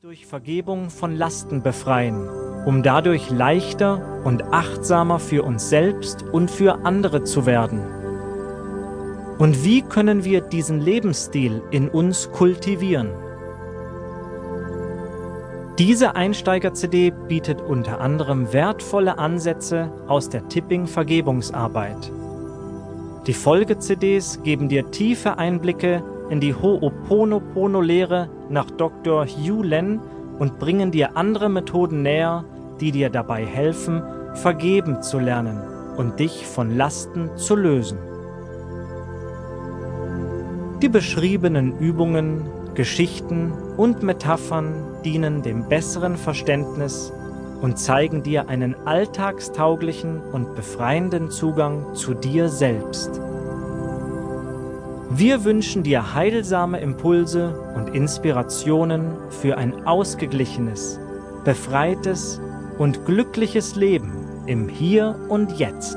durch Vergebung von Lasten befreien, um dadurch leichter und achtsamer für uns selbst und für andere zu werden. Und wie können wir diesen Lebensstil in uns kultivieren? Diese Einsteiger-CD bietet unter anderem wertvolle Ansätze aus der Tipping Vergebungsarbeit. Die Folge-CDs geben dir tiefe Einblicke in die Ho'oponopono-Lehre nach Dr. Hugh Len und bringen dir andere Methoden näher, die dir dabei helfen, vergeben zu lernen und dich von Lasten zu lösen. Die beschriebenen Übungen, Geschichten und Metaphern dienen dem besseren Verständnis und zeigen dir einen alltagstauglichen und befreienden Zugang zu dir selbst. Wir wünschen dir heilsame Impulse und Inspirationen für ein ausgeglichenes, befreites und glückliches Leben im Hier und Jetzt.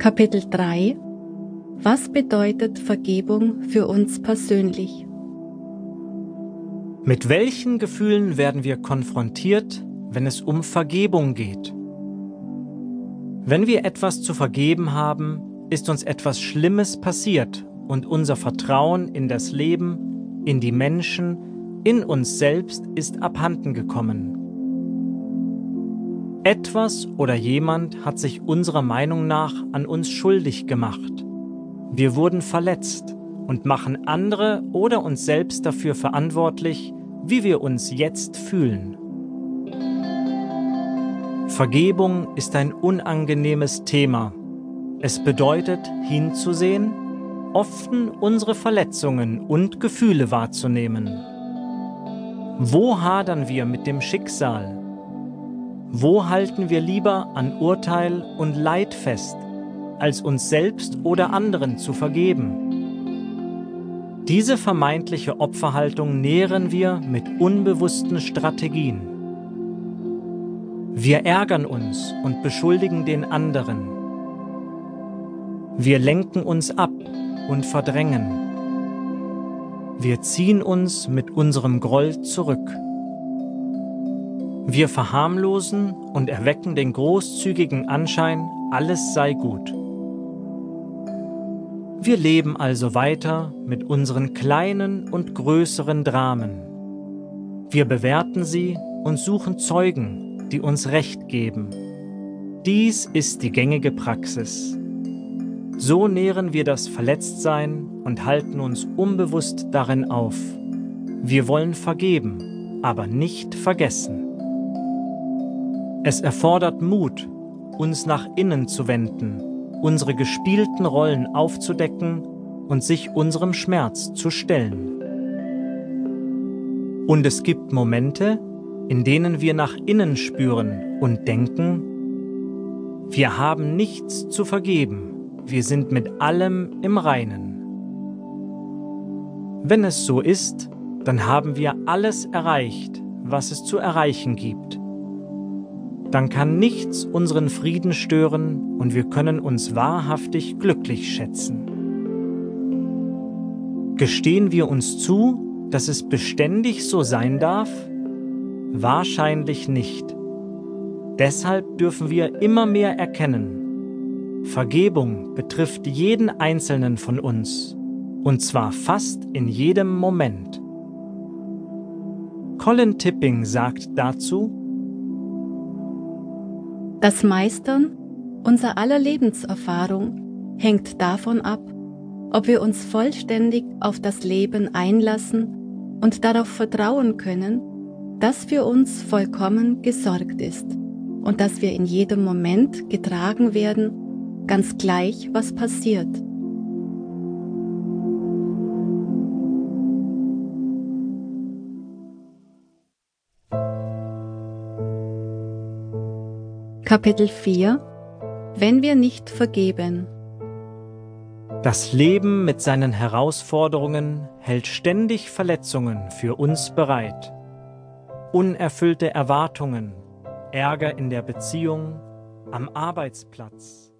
Kapitel 3 Was bedeutet Vergebung für uns persönlich? Mit welchen Gefühlen werden wir konfrontiert, wenn es um Vergebung geht? Wenn wir etwas zu vergeben haben, ist uns etwas Schlimmes passiert und unser Vertrauen in das Leben, in die Menschen, in uns selbst ist abhanden gekommen. Etwas oder jemand hat sich unserer Meinung nach an uns schuldig gemacht. Wir wurden verletzt und machen andere oder uns selbst dafür verantwortlich, wie wir uns jetzt fühlen. Vergebung ist ein unangenehmes Thema. Es bedeutet hinzusehen, offen unsere Verletzungen und Gefühle wahrzunehmen. Wo hadern wir mit dem Schicksal? Wo halten wir lieber an Urteil und Leid fest, als uns selbst oder anderen zu vergeben? Diese vermeintliche Opferhaltung nähren wir mit unbewussten Strategien. Wir ärgern uns und beschuldigen den anderen. Wir lenken uns ab und verdrängen. Wir ziehen uns mit unserem Groll zurück. Wir verharmlosen und erwecken den großzügigen Anschein, alles sei gut. Wir leben also weiter mit unseren kleinen und größeren Dramen. Wir bewerten sie und suchen Zeugen, die uns Recht geben. Dies ist die gängige Praxis. So nähren wir das Verletztsein und halten uns unbewusst darin auf. Wir wollen vergeben, aber nicht vergessen. Es erfordert Mut, uns nach innen zu wenden unsere gespielten Rollen aufzudecken und sich unserem Schmerz zu stellen. Und es gibt Momente, in denen wir nach innen spüren und denken, wir haben nichts zu vergeben, wir sind mit allem im Reinen. Wenn es so ist, dann haben wir alles erreicht, was es zu erreichen gibt dann kann nichts unseren Frieden stören und wir können uns wahrhaftig glücklich schätzen. Gestehen wir uns zu, dass es beständig so sein darf? Wahrscheinlich nicht. Deshalb dürfen wir immer mehr erkennen, Vergebung betrifft jeden Einzelnen von uns, und zwar fast in jedem Moment. Colin Tipping sagt dazu, das Meistern unserer aller Lebenserfahrung hängt davon ab, ob wir uns vollständig auf das Leben einlassen und darauf vertrauen können, dass für uns vollkommen gesorgt ist und dass wir in jedem Moment getragen werden, ganz gleich, was passiert. Kapitel 4 Wenn wir nicht vergeben. Das Leben mit seinen Herausforderungen hält ständig Verletzungen für uns bereit. Unerfüllte Erwartungen, Ärger in der Beziehung, am Arbeitsplatz,